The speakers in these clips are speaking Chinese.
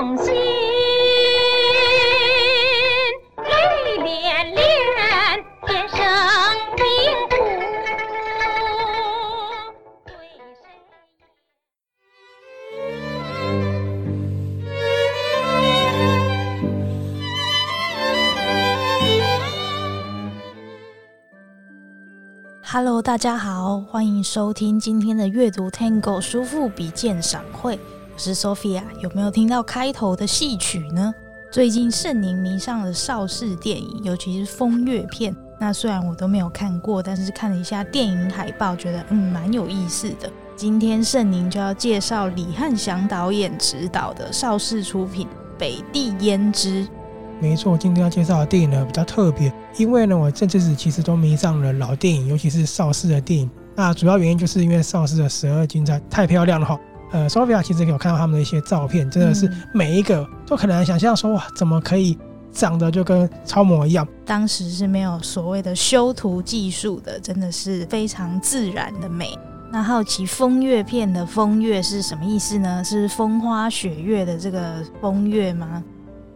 痛心。Hello，大家好，欢迎收听今天的阅读 Tango 书富比鉴赏会。是 Sophia，有没有听到开头的戏曲呢？最近盛宁迷上了邵氏电影，尤其是风月片。那虽然我都没有看过，但是看了一下电影海报，觉得嗯蛮有意思的。今天盛宁就要介绍李汉祥导演执导的邵氏出品《北地胭脂》。没错，今天要介绍的电影呢比较特别，因为呢我这阵子其实都迷上了老电影，尤其是邵氏的电影。那主要原因就是因为邵氏的十二金钗太漂亮了哈。呃，Sophia 其实有看到他们的一些照片，真的是每一个都可能想象说哇，怎么可以长得就跟超模一样？当时是没有所谓的修图技术的，真的是非常自然的美。那好奇风月片的风月是什么意思呢？是风花雪月的这个风月吗？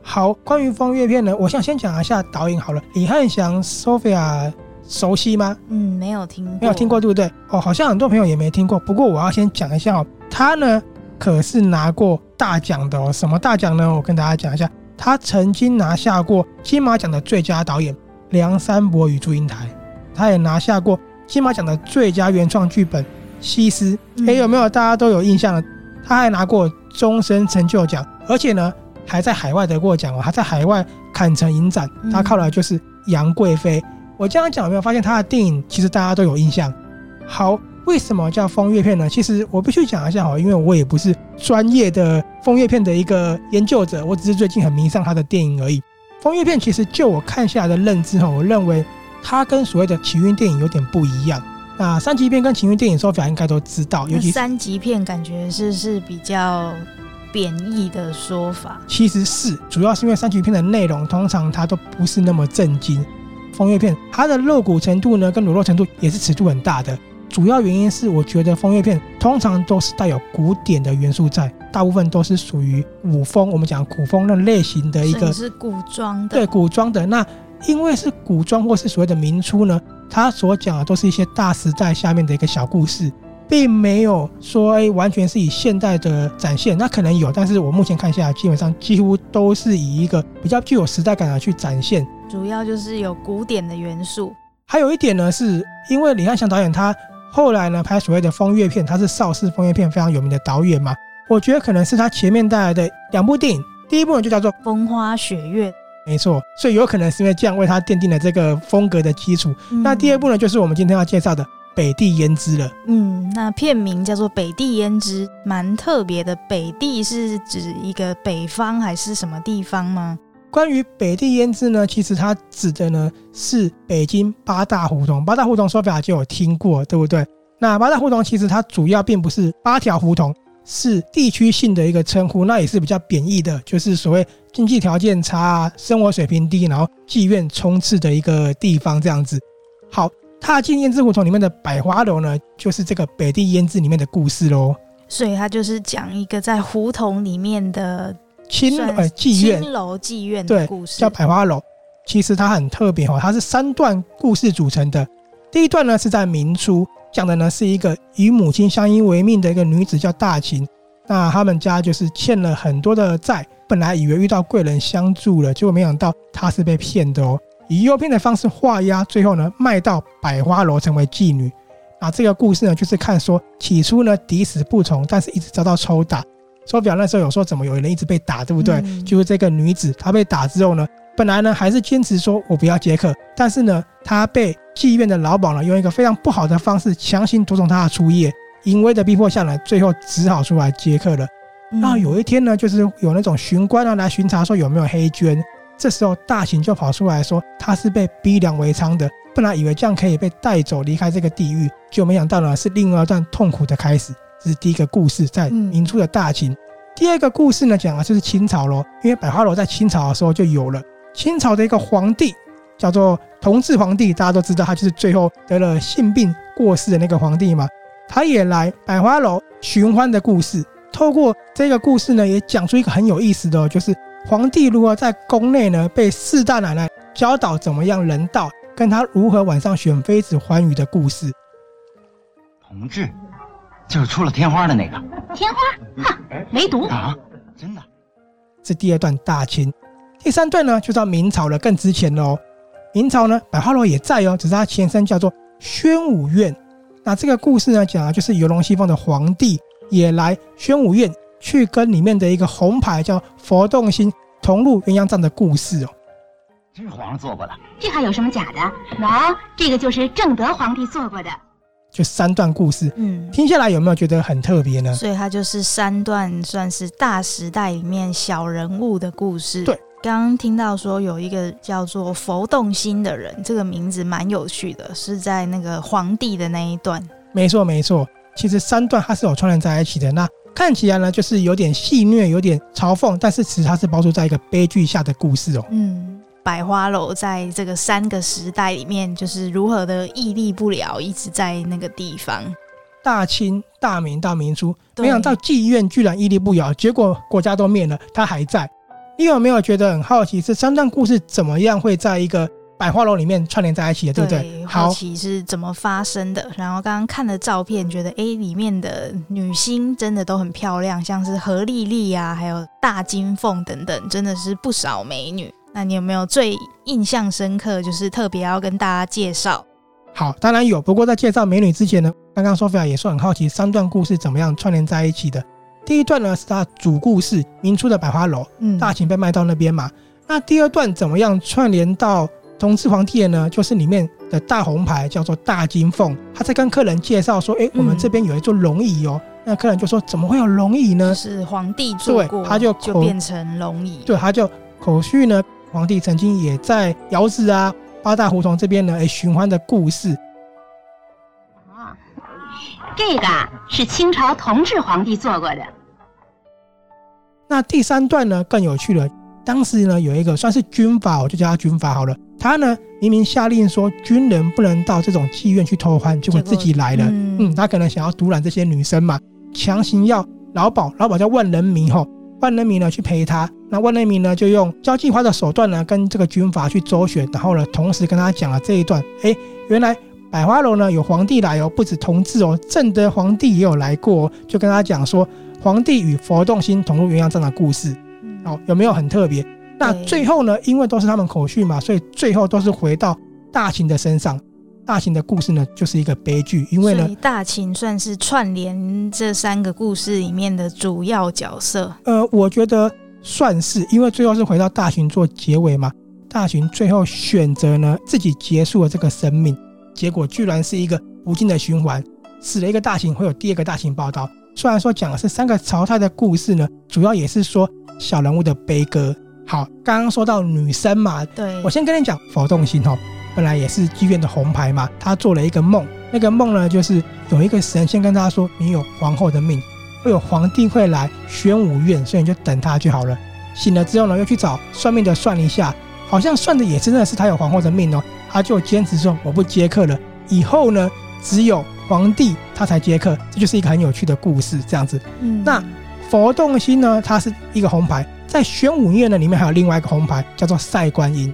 好，关于风月片呢，我想先讲一下导演好了。李汉祥，Sophia 熟悉吗？嗯，没有听过，没有听过，对不对？哦，好像很多朋友也没听过。不过我要先讲一下哦，他呢可是拿过大奖的哦。什么大奖呢？我跟大家讲一下，他曾经拿下过金马奖的最佳导演《梁山伯与祝英台》，他也拿下过金马奖的最佳原创剧本《西施》。哎、嗯，有没有大家都有印象呢？他还拿过终身成就奖，而且呢。还在海外得过奖哦，他在海外坎城影展，他靠的就是杨贵妃。嗯、我这样讲有没有发现他的电影其实大家都有印象？好，为什么叫风月片呢？其实我必须讲一下哈，因为我也不是专业的风月片的一个研究者，我只是最近很迷上他的电影而已。风月片其实就我看下来的认知哈，我认为它跟所谓的情欲电影有点不一样。那三级片跟情欲电影，Sophia 应该都知道，尤其三级片感觉是是比较。贬义的说法其实是主要是因为三级片的内容通常它都不是那么震惊，风月片它的露骨程度呢跟裸露程度也是尺度很大的。主要原因是我觉得风月片通常都是带有古典的元素在，大部分都是属于古风，我们讲古风那类型的一个是古装的，对古装的。那因为是古装或是所谓的民初呢，它所讲的都是一些大时代下面的一个小故事。并没有说哎，完全是以现代的展现，那可能有，但是我目前看下来，基本上几乎都是以一个比较具有时代感的去展现。主要就是有古典的元素。还有一点呢，是因为李翰祥导演他后来呢拍所谓的风月片，他是邵氏风月片非常有名的导演嘛，我觉得可能是他前面带来的两部电影，第一部呢就叫做《风花雪月》，没错，所以有可能是因为这样为他奠定了这个风格的基础。嗯、那第二部呢，就是我们今天要介绍的。北地胭脂了，嗯，那片名叫做《北地胭脂》，蛮特别的。北地是指一个北方还是什么地方吗？关于北地胭脂呢，其实它指的呢是北京八大胡同。八大胡同说法就有听过，对不对？那八大胡同其实它主要并不是八条胡同，是地区性的一个称呼，那也是比较贬义的，就是所谓经济条件差、生活水平低，然后妓院充斥的一个地方这样子。好。踏进胭脂胡同里面的百花楼呢，就是这个北地胭脂里面的故事喽。所以它就是讲一个在胡同里面的青呃妓院、青楼妓院的故事，叫百花楼。其实它很特别哦，它是三段故事组成的。第一段呢是在明初，讲的呢是一个与母亲相依为命的一个女子叫大秦。那他们家就是欠了很多的债，本来以为遇到贵人相助了，结果没想到她是被骗的哦。以诱骗的方式画押，最后呢卖到百花楼成为妓女。啊，这个故事呢就是看说起初呢抵死不从，但是一直遭到抽打。手表那时候有说怎么有人一直被打，对不对？嗯、就是这个女子她被打之后呢，本来呢还是坚持说我不要接客，但是呢她被妓院的老鸨呢用一个非常不好的方式强行夺走她的初夜，淫威的逼迫下呢，最后只好出来接客了。然后有一天呢，就是有那种巡官啊来巡查说有没有黑绢。这时候，大秦就跑出来说：“他是被逼良为娼的，本来以为这样可以被带走离开这个地狱，就没想到呢是另外一段痛苦的开始。”这是第一个故事，在明初的大秦。嗯、第二个故事呢，讲的就是清朝咯，因为百花楼在清朝的时候就有了。清朝的一个皇帝叫做同治皇帝，大家都知道，他就是最后得了性病过世的那个皇帝嘛。他也来百花楼寻欢的故事。透过这个故事呢，也讲出一个很有意思的，就是皇帝如何在宫内呢被四大奶奶教导怎么样人道，跟他如何晚上选妃子欢愉的故事。同治，就是出了天花的那个。天花？哼，没毒啊！真的。这第二段大清，第三段呢就到明朝了，更值钱了哦。明朝呢，百花楼也在哦，只是它前身叫做宣武院。那这个故事呢，讲的就是游龙戏凤的皇帝也来宣武院去跟里面的一个红牌叫佛洞心同入鸳鸯帐的故事哦。这是皇上做过的，这还有什么假的？喏，这个就是正德皇帝做过的。就三段故事，嗯，听下来有没有觉得很特别呢？所以它就是三段，算是大时代里面小人物的故事。对，刚刚听到说有一个叫做佛动心的人，这个名字蛮有趣的，是在那个皇帝的那一段。没错，没错。其实三段它是有串联在一起的。那看起来呢，就是有点戏谑，有点嘲讽，但是其实它是包住在一个悲剧下的故事哦。嗯。百花楼在这个三个时代里面，就是如何的屹立不了，一直在那个地方。大清、大明大明初，没想到妓院居然屹立不摇，结果国家都灭了，它还在。你有没有觉得很好奇，这三段故事怎么样会在一个百花楼里面串联在一起的，对不对？好奇是怎么发生的。然后刚刚看了照片，觉得哎，里面的女星真的都很漂亮，像是何丽丽啊，还有大金凤等等，真的是不少美女。那你有没有最印象深刻，就是特别要跟大家介绍？好，当然有。不过在介绍美女之前呢，刚刚 Sophia 也说很好奇，三段故事怎么样串联在一起的。第一段呢是它主故事，明初的百花楼，嗯，大秦被卖到那边嘛。那第二段怎么样串联到同治皇帝的呢？就是里面的大红牌叫做大金凤，他在跟客人介绍说：“哎、欸，我们这边有一座龙椅哦。嗯”那客人就说：“怎么会有龙椅呢？”是皇帝坐过，他就就变成龙椅。对，他就口述呢。皇帝曾经也在窑子啊、八大胡同这边呢，哎，寻欢的故事。啊，这个是清朝同治皇帝做过的。那第三段呢更有趣了，当时呢有一个算是军阀，我就叫他军阀好了。他呢明明下令说军人不能到这种妓院去偷欢，结果自己来了。嗯，嗯，他可能想要独揽这些女生嘛，强行要老鸨，老鸨叫万人迷吼。万人迷呢去陪他，那万人迷呢就用交际花的手段呢跟这个军阀去周旋，然后呢同时跟他讲了这一段，哎，原来百花楼呢有皇帝来哦，不止同治哦，正德皇帝也有来过，就跟他讲说皇帝与佛动心同入鸳鸯帐的故事，哦，有没有很特别？那最后呢，因为都是他们口述嘛，所以最后都是回到大秦的身上。大秦的故事呢，就是一个悲剧，因为呢，大秦算是串联这三个故事里面的主要角色。呃，我觉得算是，因为最后是回到大秦做结尾嘛。大秦最后选择呢，自己结束了这个生命，结果居然是一个无尽的循环，死了一个大秦，会有第二个大秦报道。虽然说讲的是三个朝代的故事呢，主要也是说小人物的悲歌。好，刚刚说到女生嘛，对，我先跟你讲佛动心哦。本来也是妓院的红牌嘛，他做了一个梦，那个梦呢，就是有一个神仙跟他说，你有皇后的命，会有皇帝会来玄武院，所以你就等他就好了。醒了之后呢，又去找算命的算一下，好像算的也真的是他有皇后的命哦，他就坚持说我不接客了，以后呢只有皇帝他才接客，这就是一个很有趣的故事，这样子。嗯，那佛动心呢，它是一个红牌，在玄武院呢里面还有另外一个红牌，叫做赛观音。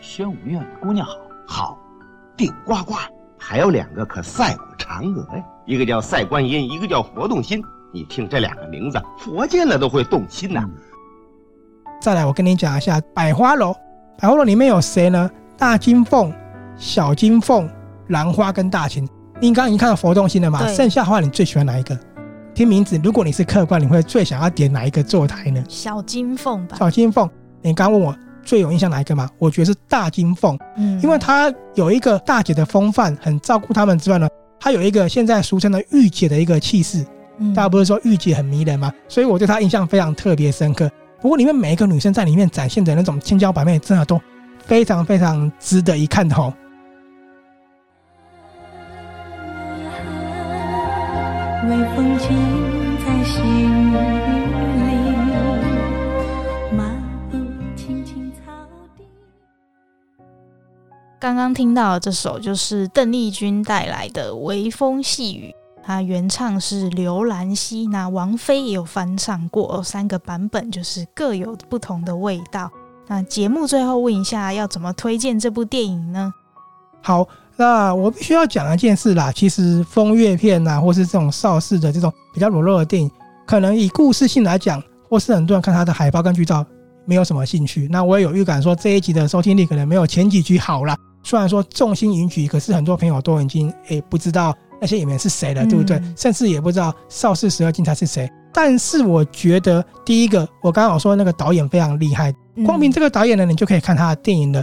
玄武院的姑娘好。好，顶呱呱，还有两个可赛过嫦娥呀，一个叫赛观音，一个叫佛动心。你听这两个名字，佛见了都会动心呐、啊。再来，我跟你讲一下百花楼。百花楼里面有谁呢？大金凤、小金凤、兰花跟大秦。你刚刚已经看到佛动心了嘛？剩下的话，你最喜欢哪一个？听名字，如果你是客官，你会最想要点哪一个坐台呢？小金凤吧。小金凤，你刚刚问我。最有印象哪一个嘛？我觉得是大金凤，嗯，因为她有一个大姐的风范，很照顾他们之外呢，她有一个现在俗称的御姐的一个气势。嗯，大家不是说御姐很迷人吗？所以我对她印象非常特别深刻。不过里面每一个女生在里面展现的那种千娇百媚，真的都非常非常值得一看的哦。微风轻在心刚刚听到这首就是邓丽君带来的《微风细雨》，它原唱是刘兰希，那王菲也有翻唱过，三个版本就是各有不同的味道。那节目最后问一下，要怎么推荐这部电影呢？好，那我必须要讲一件事啦。其实风月片呐，或是这种邵氏的这种比较裸露的电影，可能以故事性来讲，或是很多人看它的海报跟剧照没有什么兴趣。那我也有预感说，这一集的收听率可能没有前几集好啦。虽然说众星云集，可是很多朋友都已经诶、不知道那些演员是谁了，对不对？嗯、甚至也不知道邵氏十二金钗是谁。但是我觉得，第一个，我刚刚我说那个导演非常厉害，光凭这个导演呢，你就可以看他的电影了。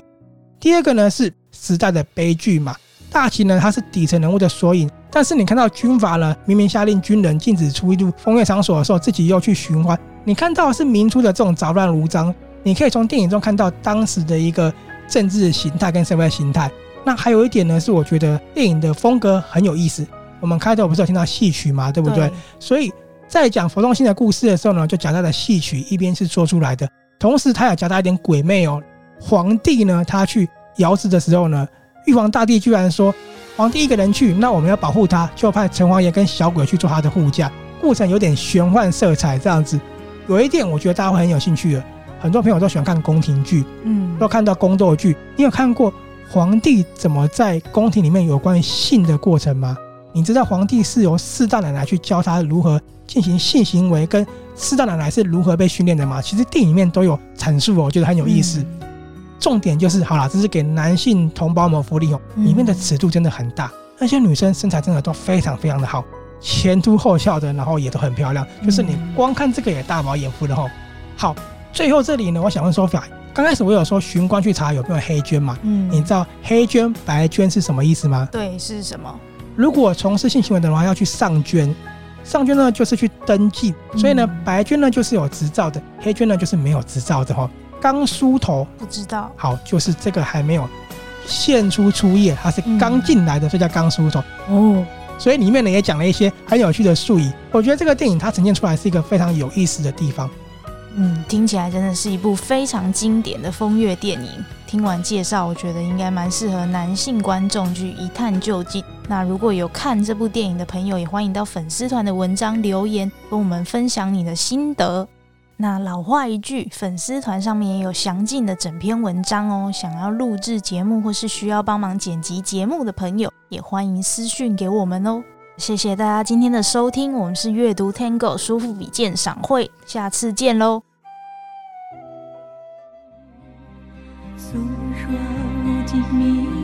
第二个呢是时代的悲剧嘛，大秦呢它是底层人物的缩影，但是你看到军阀呢明明下令军人禁止出入风月场所的时候，自己又去寻欢，你看到的是明初的这种杂乱无章，你可以从电影中看到当时的一个政治形态跟社会形态。那还有一点呢，是我觉得电影的风格很有意思。我们开头不是有听到戏曲嘛，对不对？对，所以在讲佛动心的故事的时候呢，就夹带了戏曲一边是做出来的，同时他也夹带一点鬼魅哦。皇帝呢，他去遥指的时候呢，玉皇大帝居然说，皇帝一个人去，那我们要保护他，就派城隍爷跟小鬼去做他的护驾，过程有点玄幻色彩这样子。有一点我觉得大家会很有兴趣的，很多朋友都喜欢看宫廷剧，嗯，都看到宫斗剧。你有看过皇帝怎么在宫廷里面有关于性的过程吗？你知道皇帝是由四大奶奶去教他如何进行性行为，跟四大奶奶是如何被训练的吗？其实电影里面都有阐述哦，我觉得很有意思。嗯重点就是好了，这是给男性同胞们福利哦。里面的尺度真的很大，那些女生身材真的都非常非常的好，前凸后翘的，然后也都很漂亮。就是你光看这个也大饱眼福的吼。好，最后这里呢，我想问 Sophia，刚开始我有说巡官去查有没有黑捐嘛？嗯，你知道黑捐白捐是什么意思吗？对，是什么？如果从事性行为的话，要去上捐，上捐呢就是去登记，所以呢，白捐呢就是有执照的，黑捐呢就是没有执照的哈。刚梳头不知道，好，就是这个还没有现出初夜，它是刚进来的，所以叫刚梳头哦。所以里面呢也讲了一些很有趣的术语。我觉得这个电影它呈现出来是一个非常有意思的地方。嗯，听起来真的是一部非常经典的风月电影。听完介绍，我觉得应该蛮适合男性观众去一探究竟。那如果有看这部电影的朋友，也欢迎到粉丝团的文章留言，跟我们分享你的心得。那老话一句，粉丝团上面也有详尽的整篇文章哦。想要录制节目或是需要帮忙剪辑节目的朋友，也欢迎私讯给我们哦。谢谢大家今天的收听，我们是阅读 Tango 书富比鉴赏会，下次见喽。诉说无尽迷